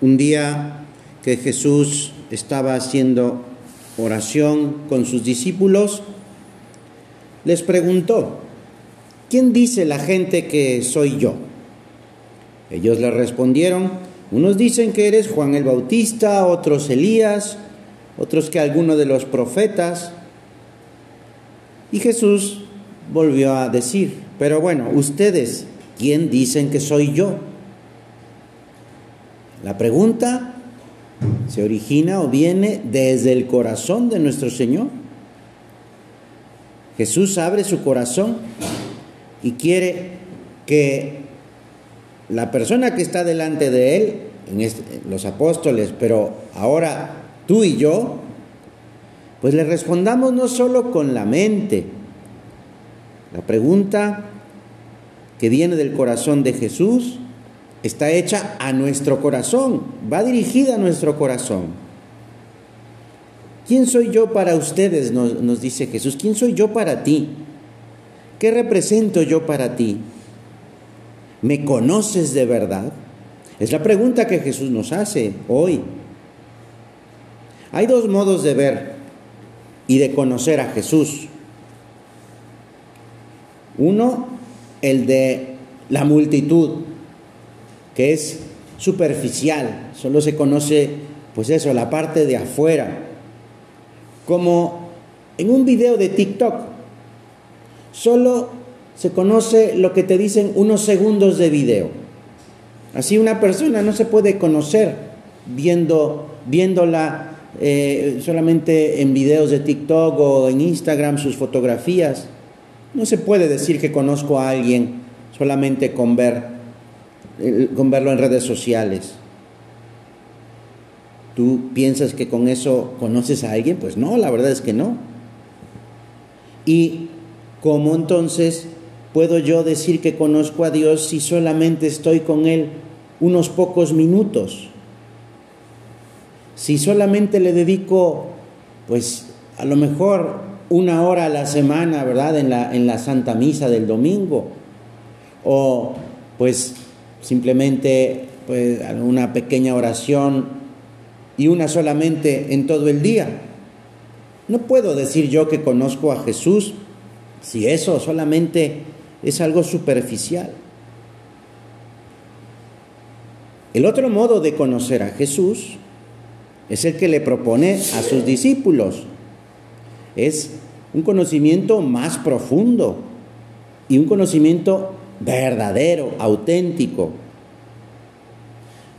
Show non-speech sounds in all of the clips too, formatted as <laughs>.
Un día que Jesús estaba haciendo oración con sus discípulos, les preguntó, ¿quién dice la gente que soy yo? Ellos le respondieron, unos dicen que eres Juan el Bautista, otros Elías, otros que alguno de los profetas. Y Jesús volvió a decir, pero bueno, ustedes, ¿quién dicen que soy yo? La pregunta se origina o viene desde el corazón de nuestro Señor. Jesús abre su corazón y quiere que la persona que está delante de él, en este, los apóstoles, pero ahora tú y yo, pues le respondamos no solo con la mente. La pregunta que viene del corazón de Jesús está hecha a nuestro corazón, va dirigida a nuestro corazón. ¿Quién soy yo para ustedes? Nos, dice Jesús. ¿Quién soy yo para ti? ¿Qué represento yo para ti? ¿Me conoces de verdad? Es la pregunta que Jesús nos hace hoy. Hay dos modos de ver y de conocer a Jesús. Uno, el de la multitud, que es superficial, solo se conoce, pues eso, la parte de afuera. Como en un video de TikTok, solo se conoce lo que te dicen unos segundos de video. Así una persona no se puede conocer viendo, viéndola eh, solamente en videos de TikTok o en Instagram, sus fotografías. No se puede decir que conozco a alguien solamente con ver con verlo en redes sociales. ¿Tú piensas que con eso conoces a alguien? Pues no, la verdad es que no. ¿Y cómo entonces puedo yo decir que conozco a Dios si solamente estoy con Él unos pocos minutos? Si solamente le dedico, pues a lo mejor una hora a la semana, ¿verdad? En la, en la Santa Misa del domingo. O pues simplemente pues, una pequeña oración y una solamente en todo el día. No puedo decir yo que conozco a Jesús si eso solamente es algo superficial. El otro modo de conocer a Jesús es el que le propone a sus discípulos. Es un conocimiento más profundo y un conocimiento verdadero, auténtico.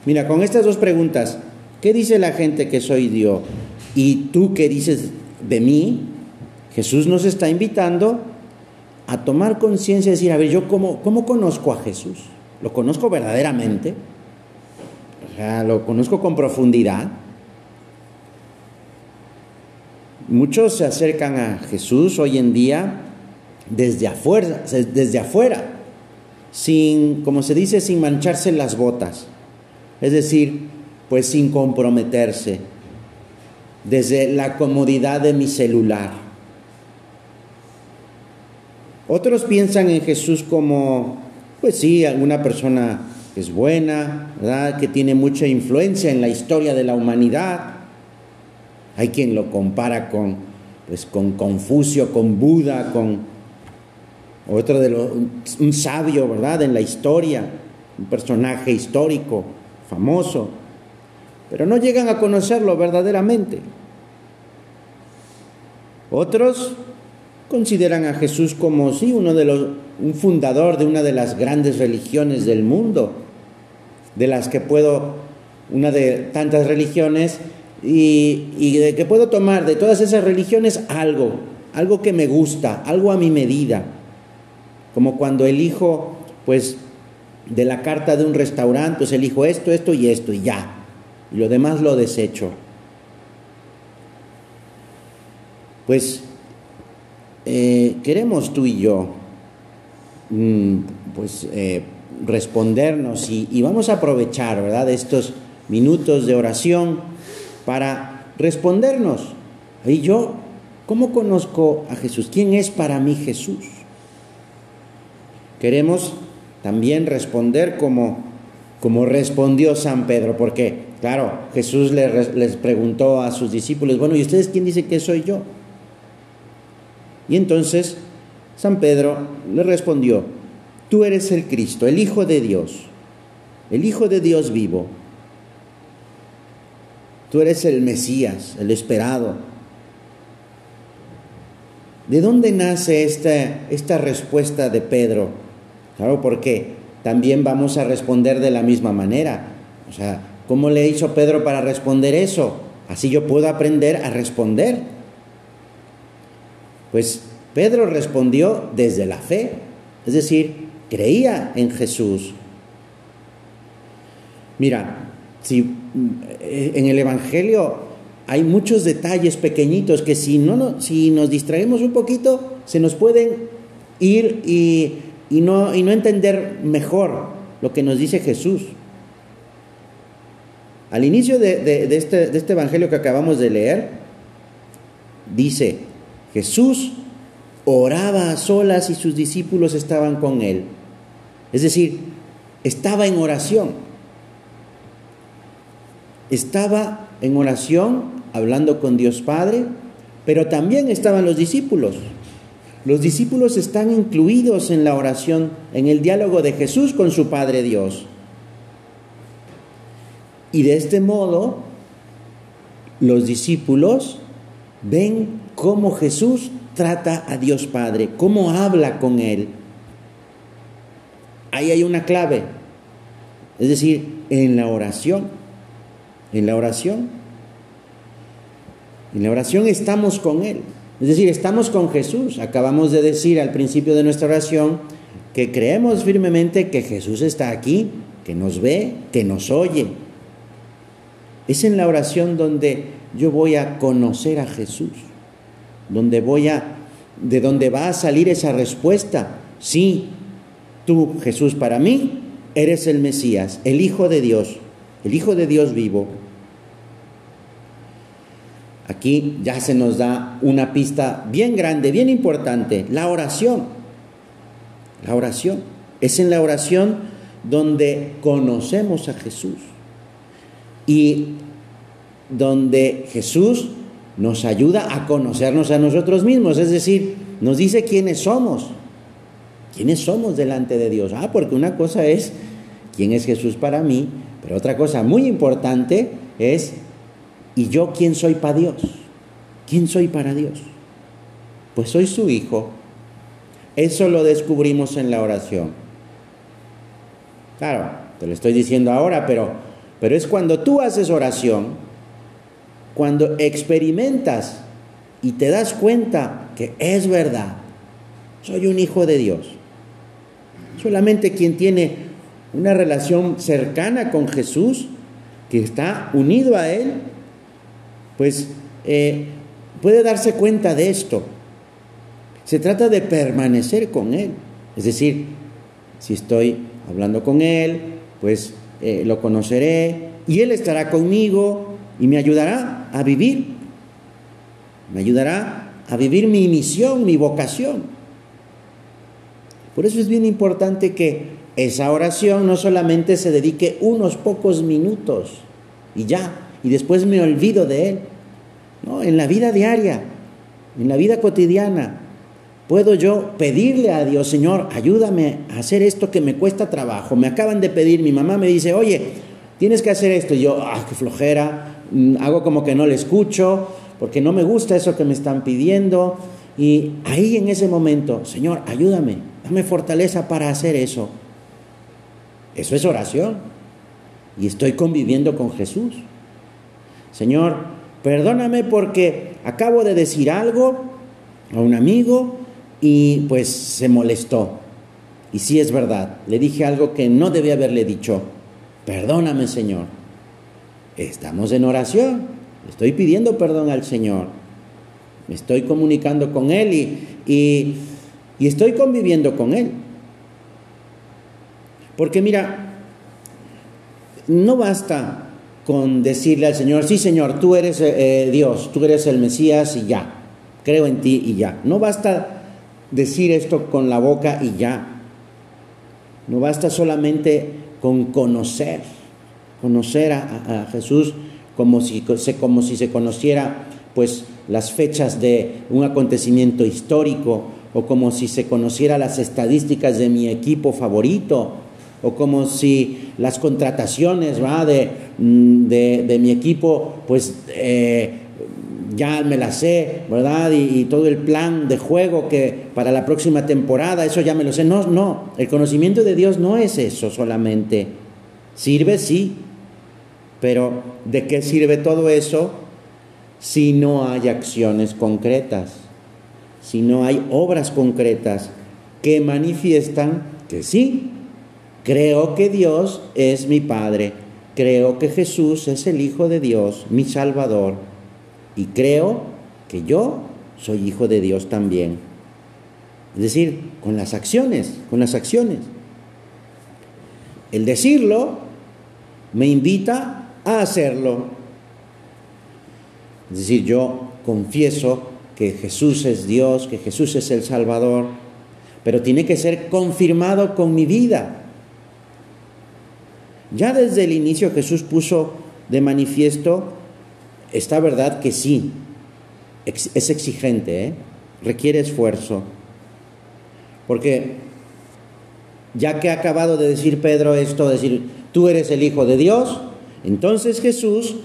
Mira, con estas dos preguntas, ¿qué dice la gente que soy Dios? ¿Y tú qué dices de mí? Jesús nos está invitando a tomar conciencia y decir, a ver, yo cómo, cómo conozco a Jesús? ¿Lo conozco verdaderamente? O sea, ¿lo conozco con profundidad? Muchos se acercan a Jesús hoy en día desde afuera, desde afuera sin, como se dice, sin mancharse las botas, es decir, pues sin comprometerse, desde la comodidad de mi celular. Otros piensan en Jesús como, pues sí, alguna persona que es buena, ¿verdad? que tiene mucha influencia en la historia de la humanidad. Hay quien lo compara con, pues, con Confucio, con Buda, con otro de los, un sabio, ¿verdad? En la historia, un personaje histórico, famoso, pero no llegan a conocerlo verdaderamente. Otros consideran a Jesús como sí uno de los un fundador de una de las grandes religiones del mundo, de las que puedo una de tantas religiones y, y de que puedo tomar de todas esas religiones algo, algo que me gusta, algo a mi medida como cuando elijo, pues, de la carta de un restaurante, pues elijo esto, esto y esto y ya. Y lo demás lo desecho. Pues eh, queremos tú y yo, mm, pues, eh, respondernos y, y, vamos a aprovechar, ¿verdad?, estos minutos de oración para respondernos. ¿Y yo cómo conozco a Jesús? ¿Quién es para mí Jesús? Queremos también responder como como respondió San Pedro, porque, claro, Jesús les preguntó a sus discípulos, bueno, ¿y ustedes quién dice que soy yo? Y entonces San Pedro le respondió, tú eres el Cristo, el Hijo de Dios, el Hijo de Dios vivo. Tú eres el Mesías, el esperado. ¿De dónde nace esta, esta respuesta de Pedro? Claro, porque también vamos a responder de la misma manera. O sea, ¿cómo le hizo Pedro para responder eso? Así yo puedo aprender a responder. Pues Pedro respondió desde la fe, es decir, creía en Jesús. Mira, si eh, en el Evangelio hay muchos detalles pequeñitos que si, no, si nos distraemos un poquito, se nos pueden ir y, no, y no entender mejor lo que nos dice Jesús. Al inicio de, este, de este Evangelio que acabamos de leer, dice, Jesús oraba a solas y sus discípulos estaban con él. Es decir, estaba en oración. Estaba en oración hablando con Dios Padre, pero también estaban los discípulos. Los discípulos están incluidos en la oración, en el diálogo de Jesús con su Padre Dios. Y de este modo, los discípulos ven cómo Jesús trata a Dios Padre, cómo habla con Él. Ahí hay una clave, es decir, en la oración, en la oración. En la oración estamos con Él, es decir, estamos con Jesús. Acabamos de decir al principio de nuestra oración que creemos firmemente que Jesús está aquí, que nos ve, que nos oye. Es en la oración donde yo voy a conocer a Jesús donde voy a, de donde va a salir esa respuesta. Sí, tú, Jesús, para mí eres el Mesías, el Hijo de Dios, el Hijo de Dios vivo. Aquí ya se nos da una pista bien grande, bien importante, la oración. La oración. Es en la oración donde conocemos a Jesús y donde Jesús nos ayuda a conocernos a nosotros mismos, es decir, nos dice quiénes somos, quiénes somos delante de Dios. Ah, porque una cosa es quién es Jesús para mí, pero otra cosa muy importante es, ¿y yo quién soy para Dios? ¿Quién soy para Dios? Pues soy su hijo. Eso lo descubrimos en la oración. Claro, te lo estoy diciendo ahora, pero, pero es cuando tú haces oración, cuando experimentas y te das cuenta que es verdad, soy un hijo de Dios. Solamente quien tiene una relación cercana con Jesús, que está unido a Él, pues eh, puede darse cuenta de esto. Se trata de permanecer con Él. Es decir, si estoy hablando con Él, pues eh, lo conoceré y Él estará conmigo y me ayudará a vivir, me ayudará a vivir mi misión, mi vocación. Por eso es bien importante que esa oración no solamente se dedique unos pocos minutos y ya, y después me olvido de él. No, en la vida diaria, en la vida cotidiana, puedo yo pedirle a Dios, Señor, ayúdame a hacer esto que me cuesta trabajo. Me acaban de pedir, mi mamá me dice, oye, tienes que hacer esto. Y yo, ah, qué flojera, Mm, hago como que no le escucho, porque no me gusta eso que me están pidiendo. Y ahí en ese momento, Señor, ayúdame, dame fortaleza para hacer eso. Eso es oración. Y estoy conviviendo con Jesús. Señor, perdóname porque acabo de decir algo a un amigo y pues se molestó. Y sí es verdad, le dije algo que no debía haberle dicho. Perdóname, Señor. Estamos en oración. Estoy pidiendo perdón al Señor. Me estoy comunicando con Él y, y, estoy conviviendo con Él. Porque mira, no basta con decirle al Señor, sí Señor, tú eres eh, Dios, tú eres el Mesías y ya, creo en ti y ya. No basta decir esto con la boca y ya. No basta solamente con conocer, conocer a, Jesús como si, como si se conociera pues las fechas de un acontecimiento histórico o como si se conociera las estadísticas de mi equipo favorito o como si las contrataciones mm, de, de, mi equipo pues eh, ya me la sé, ¿verdad? Y, todo el plan de juego que para la próxima temporada, eso ya me lo sé. No, no, el conocimiento de Dios no es eso solamente. Sirve, sí, pero ¿de qué sirve todo eso si no hay acciones concretas? Si no hay obras concretas que manifiestan que sí, creo que Dios es mi Padre, creo que Jesús es el Hijo de Dios, mi Salvador y creo que yo soy hijo de Dios también. Es decir, con las acciones, con las acciones. El decirlo me invita a hacerlo. Es decir, yo confieso que Jesús es Dios, que Jesús es el Salvador, pero tiene que ser confirmado con mi vida. Ya desde el inicio Jesús puso de manifiesto Está verdad que sí, es exigente, ¿eh? requiere esfuerzo. Porque ya que ha acabado de decir Pedro esto, decir, tú eres el Hijo de Dios, entonces Jesús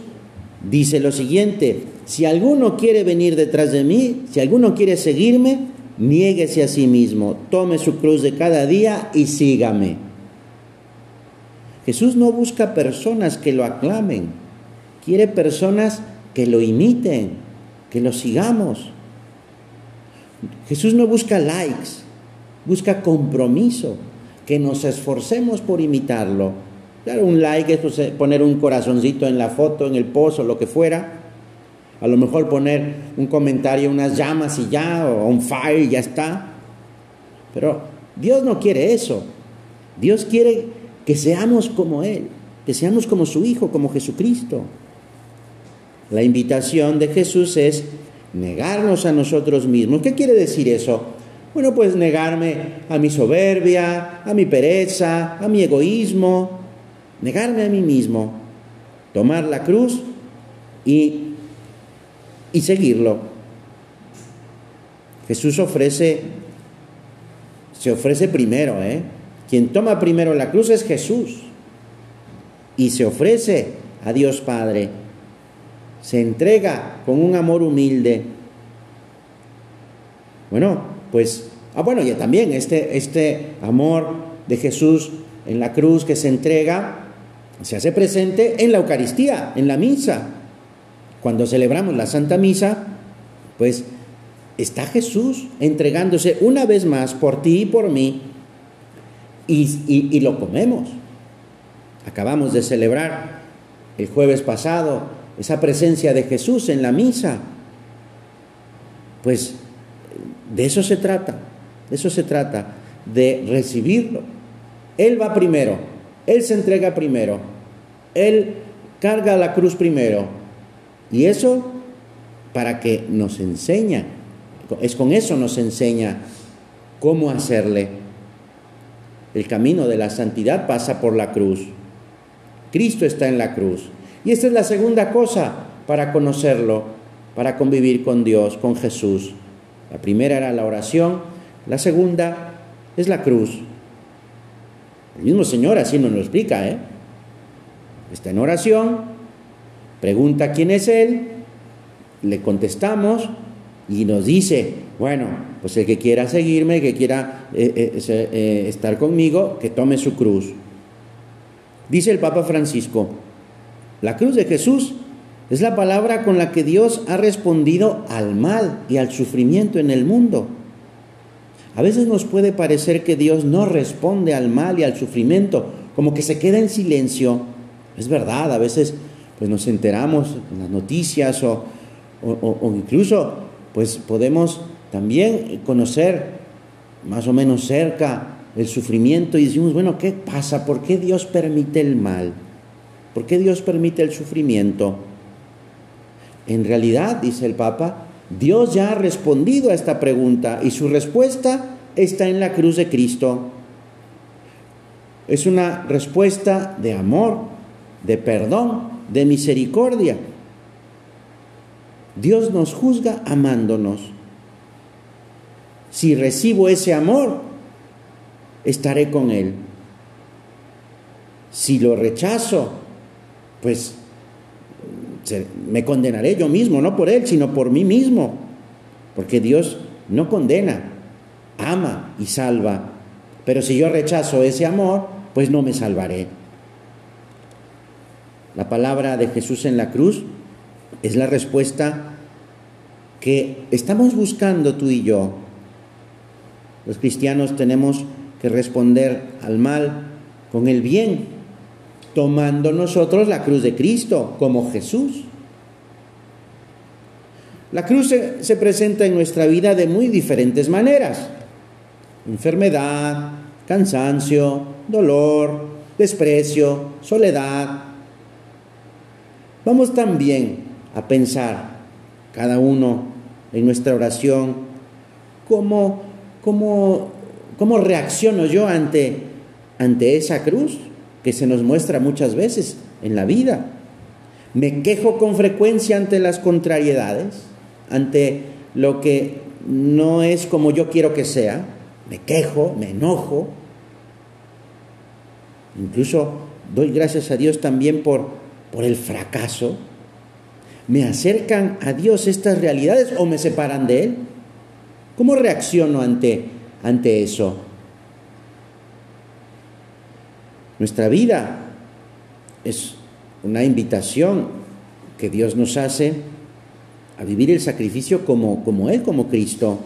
dice lo siguiente, si alguno quiere venir detrás de mí, si alguno quiere seguirme, niéguese a sí mismo, tome su cruz de cada día y sígame. Jesús no busca personas que lo aclamen, quiere personas que lo imiten, que lo sigamos. Jesús no busca likes, busca compromiso, que nos esforcemos por imitarlo. Claro, un like es pues, eh, poner un corazoncito en la foto, en el pozo, lo que fuera. A lo mejor poner un comentario, unas llamas y ya, o un fire y ya está. Pero Dios no quiere eso. Dios quiere que seamos como Él, que seamos como su Hijo, como Jesucristo. La invitación de Jesús es negarnos a nosotros mismos. ¿Qué quiere decir eso? Bueno, pues negarme a mi soberbia, a mi pereza, a mi egoísmo, negarme a mí mismo, tomar la cruz y, y seguirlo. Jesús ofrece, se ofrece primero, ¿eh? Quien toma primero la cruz es Jesús y se ofrece a Dios Padre se entrega con un amor humilde. Bueno, pues, ah, bueno, y también este, este amor de Jesús en la cruz que se entrega, se hace presente en la Eucaristía, en la misa. Cuando celebramos la Santa Misa, pues está Jesús entregándose una vez más por ti y por mí y, lo comemos. Acabamos de celebrar el jueves pasado esa presencia de Jesús en la misa. Pues de eso se trata, de eso se trata, de recibirlo. Él va primero, Él se entrega primero, Él carga la cruz primero. Y eso para que nos enseña, es con eso nos enseña cómo hacerle. El camino de la santidad pasa por la cruz. Cristo está en la cruz. Y esta es la segunda cosa para conocerlo, para convivir con Dios, con Jesús. La primera era la oración, la segunda es la cruz. El mismo Señor así nos lo explica, ¿eh? Está en oración, pregunta quién es Él, le contestamos y nos dice, bueno, pues el que quiera seguirme, que quiera eh, eh, eh, estar conmigo, que tome su cruz. Dice el Papa Francisco, la cruz de Jesús es la palabra con la que Dios ha respondido al mal y al sufrimiento en el mundo. A veces nos puede parecer que Dios no responde al mal y al sufrimiento, como que se queda en silencio. Es verdad, a veces pues nos enteramos en las noticias o, o incluso pues podemos también conocer más o menos cerca el sufrimiento y decimos, bueno, ¿qué pasa? ¿Por qué Dios permite el mal? ¿Por qué Dios permite el sufrimiento? En realidad, dice el Papa, Dios ya ha respondido a esta pregunta y su respuesta está en la cruz de Cristo. es una respuesta de amor, de perdón, de misericordia. Dios nos juzga amándonos. Si recibo ese amor, estaré con Él. Si lo rechazo, pues me condenaré yo mismo, no por Él, sino por mí mismo. Porque Dios no condena, ama y salva. Pero si yo rechazo ese amor, pues no me salvaré. La palabra de Jesús en la cruz es la respuesta que estamos buscando tú y yo. Los cristianos tenemos que responder al mal con el bien, tomando nosotros la cruz de Cristo como Jesús. La cruz se, presenta en nuestra vida de muy diferentes maneras. Enfermedad, cansancio, dolor, desprecio, soledad. Vamos también a pensar cada uno en nuestra oración cómo, cómo, cómo reacciono yo ante, ante esa cruz que se nos muestra muchas veces en la vida. Me quejo con frecuencia ante las contrariedades ante lo que no es como yo quiero que sea, me quejo, me enojo. Incluso doy gracias a Dios también por, por el fracaso. ¿Me acercan a Dios estas realidades o me separan de Él? ¿Cómo reacciono ante, ante eso? Nuestra vida es una invitación que Dios nos hace a vivir el sacrificio como, como Él, como Cristo.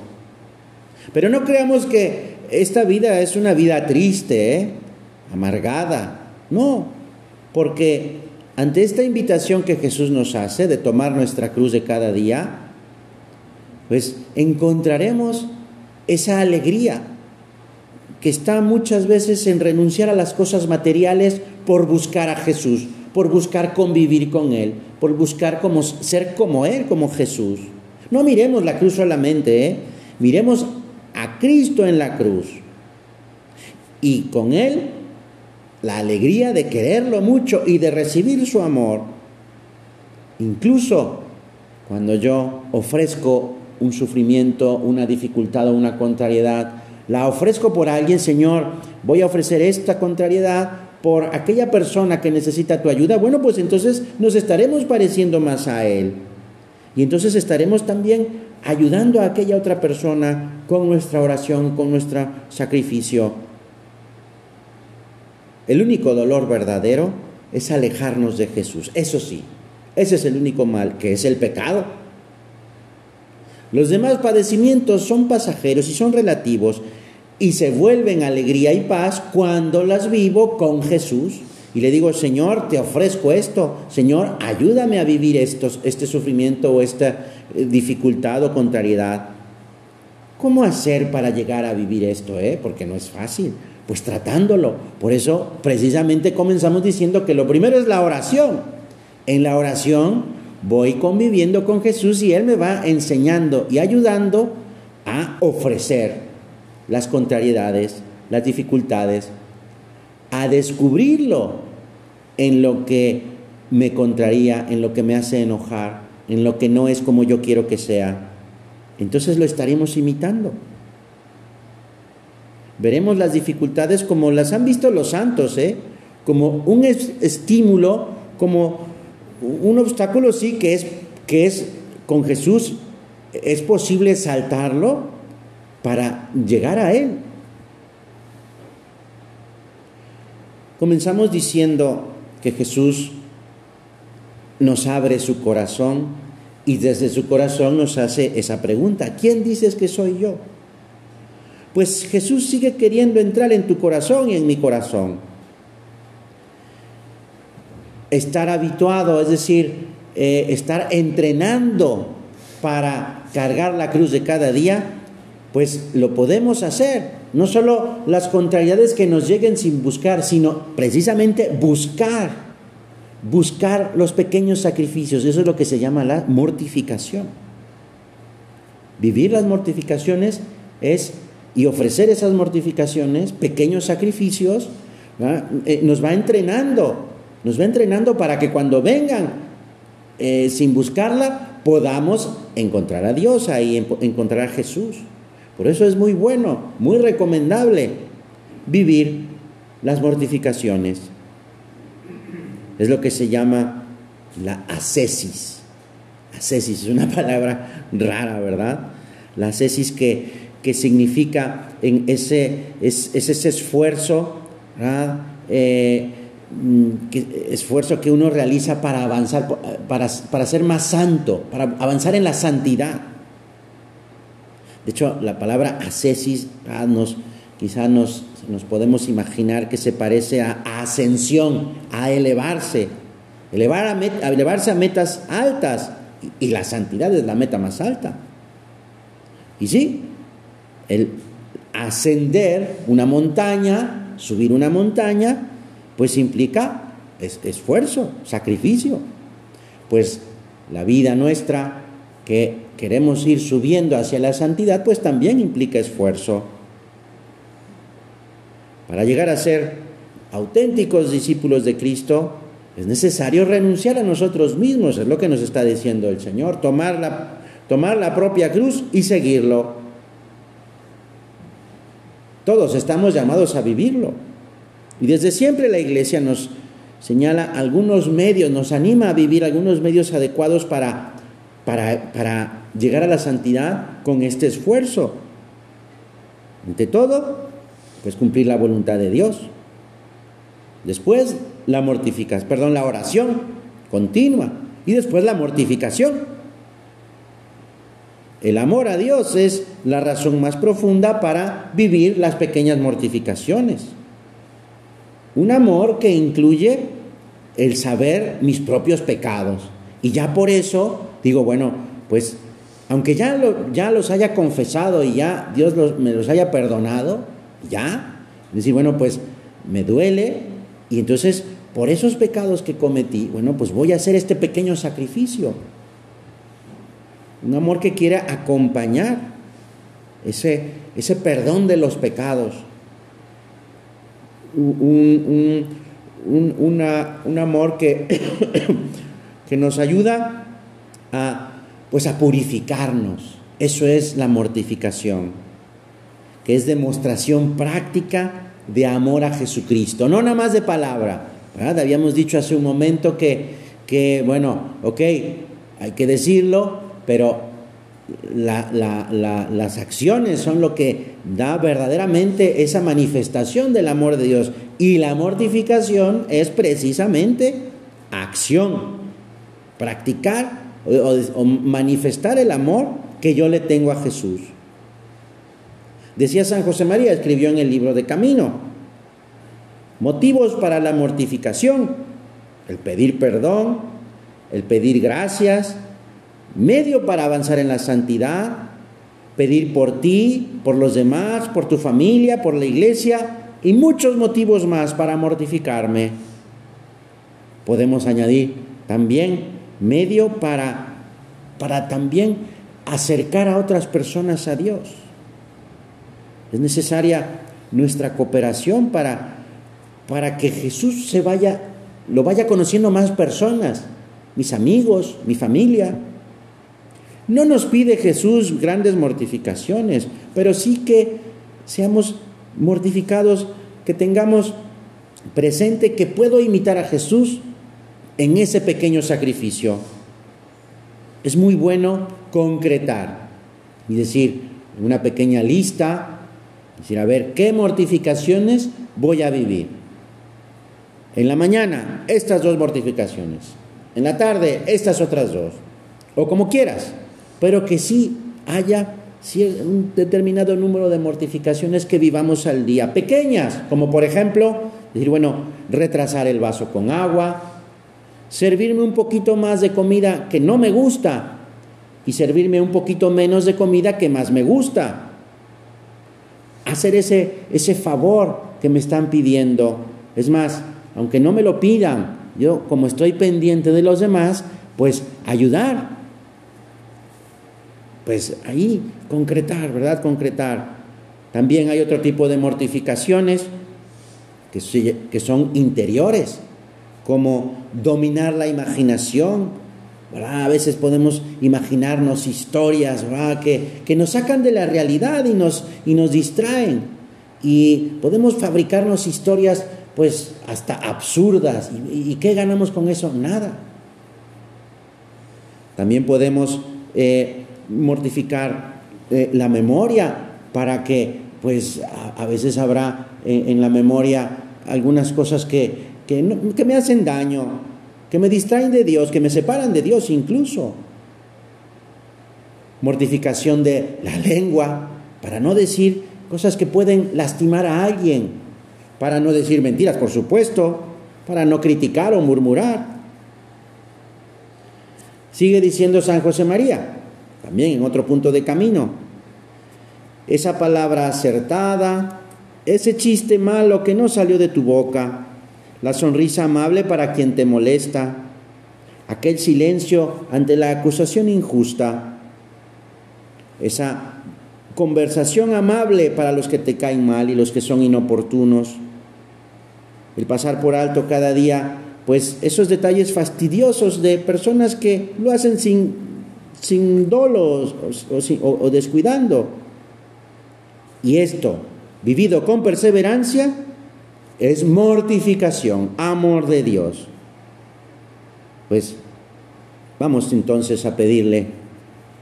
Pero no creamos que esta vida es una vida triste, ¿eh? amargada. No, porque ante esta invitación que Jesús nos hace de tomar nuestra cruz de cada día, pues encontraremos esa alegría que está muchas veces en renunciar a las cosas materiales por buscar a Jesús, por buscar convivir con Él, por buscar ser como Él, como Jesús. No miremos la cruz solamente, ¿eh? miremos a Cristo en la cruz. Y con Él la alegría de quererlo mucho y de recibir su amor. Incluso cuando yo ofrezco un sufrimiento, una dificultad o una contrariedad, la ofrezco por alguien, Señor, voy a ofrecer esta contrariedad por aquella persona que necesita tu ayuda, bueno, pues entonces nos estaremos pareciendo más a Él. Y entonces estaremos también ayudando a aquella otra persona con nuestra oración, con nuestro sacrificio. El único dolor verdadero es alejarnos de Jesús. Eso sí, ese es el único mal, que es el pecado. Los demás padecimientos son pasajeros y son relativos y se vuelven alegría y paz cuando las vivo con Jesús. Y le digo, Señor, te ofrezco esto. Señor, ayúdame a vivir estos, este sufrimiento o esta eh, dificultad o contrariedad. ¿Cómo hacer para llegar a vivir esto? Eh? Porque no es fácil. Pues tratándolo. Por eso precisamente comenzamos diciendo que lo primero es la oración. En la oración voy conviviendo con Jesús y Él me va enseñando y ayudando a ofrecer las contrariedades, las dificultades, a descubrirlo en lo que me contraría, en lo que me hace enojar, en lo que no es como yo quiero que sea. Entonces lo estaremos imitando. Veremos las dificultades como las han visto los santos, ¿eh? como un estímulo, como un obstáculo, sí, que es, que es con Jesús, es posible saltarlo, para llegar a Él. Comenzamos diciendo que Jesús nos abre su corazón y desde su corazón nos hace esa pregunta, ¿quién dices que soy yo? Pues Jesús sigue queriendo entrar en tu corazón y en mi corazón. Estar habituado, es decir, eh, estar entrenando para cargar la cruz de cada día, pues lo podemos hacer. No solo las contrariedades que nos lleguen sin buscar, sino precisamente buscar, buscar los pequeños sacrificios. Eso es lo que se llama la mortificación. Vivir las mortificaciones es, y ofrecer esas mortificaciones, pequeños sacrificios, eh, nos va entrenando, nos va entrenando para que cuando vengan eh, sin buscarla podamos encontrar a Dios ahí, encontrar a Jesús. Por eso es muy bueno, muy recomendable vivir las mortificaciones. Es lo que se llama la ascesis. Ascesis es una <laughs> palabra rara, ¿verdad? La ascesis que, que significa ese, es, ese esfuerzo, eh, mm, esfuerzo que uno realiza para avanzar, para, para ser más santo, para avanzar en la santidad. De hecho, la palabra ascesis nos, quizá nos, nos podemos imaginar que se parece a, ascensión, a elevarse, elevar a elevarse a metas altas, y, la santidad es la meta más alta. Y sí, el ascender una montaña, subir una montaña, pues implica esfuerzo, sacrificio. Pues la vida nuestra que queremos ir subiendo hacia la santidad, pues también implica esfuerzo. Para llegar a ser auténticos discípulos de Cristo, es necesario renunciar a nosotros mismos, es lo que nos está diciendo el Señor, tomar la, tomar la propia cruz y seguirlo. Todos estamos llamados a vivirlo. Y desde siempre la Iglesia nos señala algunos medios, nos anima a vivir algunos medios adecuados para, para, para llegar a la santidad con este esfuerzo. Ante todo, pues cumplir la voluntad de Dios. Después la mortificación, perdón, la oración continua y después la mortificación. El amor a Dios es la razón más profunda para vivir las pequeñas mortificaciones. Un amor que incluye el saber mis propios pecados. Y ya por eso digo, bueno, pues aunque ya, lo, ya los haya confesado y ya Dios me los haya perdonado, ya, decir, bueno, pues me duele y entonces por esos pecados que cometí, bueno, pues voy a hacer este pequeño sacrificio. Un amor que quiera acompañar ese, ese perdón de los pecados. Un, un amor que, <coughs> que nos ayuda a, pues a purificarnos. Eso es la mortificación, que es demostración práctica de amor a Jesucristo, no nada más de palabra. Habíamos dicho hace un momento que, que, bueno, ok, hay que decirlo, pero las acciones son lo que da verdaderamente esa manifestación del amor de Dios. Y la mortificación es precisamente acción, practicar o manifestar el amor que yo le tengo a Jesús. Decía San José María, escribió en el libro de Camino, motivos para la mortificación, el pedir perdón, el pedir gracias, medio para avanzar en la santidad, pedir por ti, por los demás, por tu familia, por la iglesia y muchos motivos más para mortificarme. Podemos añadir también medio para, para también acercar a otras personas a Dios. Es necesaria nuestra cooperación para, para que Jesús se vaya, lo vaya conociendo más personas, mis amigos, mi familia. No nos pide Jesús grandes mortificaciones, pero sí que seamos mortificados, que tengamos presente que puedo imitar a Jesús en ese pequeño sacrificio. Es muy bueno concretar y decir una pequeña lista decir, a ver, ¿qué mortificaciones voy a vivir? En la mañana, estas dos mortificaciones. En la tarde, estas otras dos. O como quieras, pero que sí haya un determinado número de mortificaciones que vivamos al día. Pequeñas, como por ejemplo, decir, bueno, retrasar el vaso con agua, servirme un poquito más de comida que no me gusta y servirme un poquito menos de comida que más me gusta hacer ese, ese favor que me están pidiendo. Es más, aunque no me lo pidan, yo como estoy pendiente de los demás, pues ayudar. Pues ahí concretar, ¿verdad? Concretar. También hay otro tipo de mortificaciones que, son interiores, como dominar la imaginación. A veces podemos imaginarnos historias que, nos sacan de la realidad y nos, y nos distraen. Y podemos fabricarnos historias pues hasta absurdas. ¿Y, qué ganamos con eso? Nada. También podemos eh, mortificar eh, la memoria para que pues a, veces habrá en, la memoria algunas cosas que, que, me hacen daño, que me distraen de Dios, que me separan de Dios incluso. Mortificación de la lengua, para no decir cosas que pueden lastimar a alguien, para no decir mentiras, por supuesto, para no criticar o murmurar. Sigue diciendo San José María, también en otro punto de camino, esa palabra acertada, ese chiste malo que no salió de tu boca, la sonrisa amable para quien te molesta, aquel silencio ante la acusación injusta, esa conversación amable para los que te caen mal y los que son inoportunos, el pasar por alto cada día, pues esos detalles fastidiosos de personas que lo hacen sin, sin dolo o descuidando y esto, vivido con perseverancia, es mortificación, amor de Dios. Pues vamos entonces a pedirle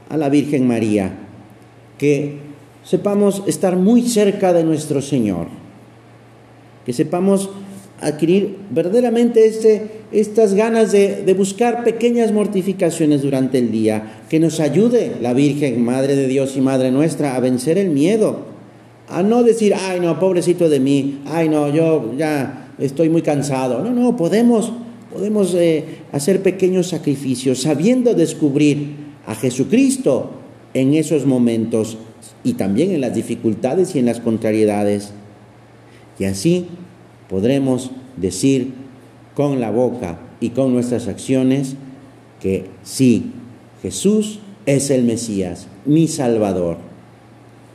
a la Virgen María que sepamos estar muy cerca de nuestro Señor, que sepamos adquirir verdaderamente este, estas ganas de, buscar pequeñas mortificaciones durante el día, que nos ayude la Virgen, Madre de Dios y Madre nuestra, a vencer el miedo, a no decir, ay no, pobrecito de mí, ay no, yo ya estoy muy cansado. No, no, podemos, podemos eh, hacer pequeños sacrificios sabiendo descubrir a Jesucristo en esos momentos y también en las dificultades y en las contrariedades. Y así podremos decir con la boca y con nuestras acciones que sí, Jesús es el Mesías, mi Salvador.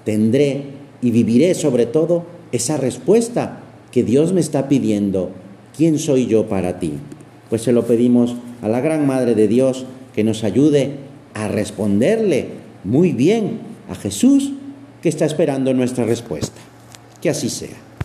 Tendré y viviré sobre todo esa respuesta que Dios me está pidiendo. ¿Quién soy yo para ti? Pues se lo pedimos a la Gran Madre de Dios que nos ayude a responderle muy bien a Jesús que está esperando nuestra respuesta. Que así sea.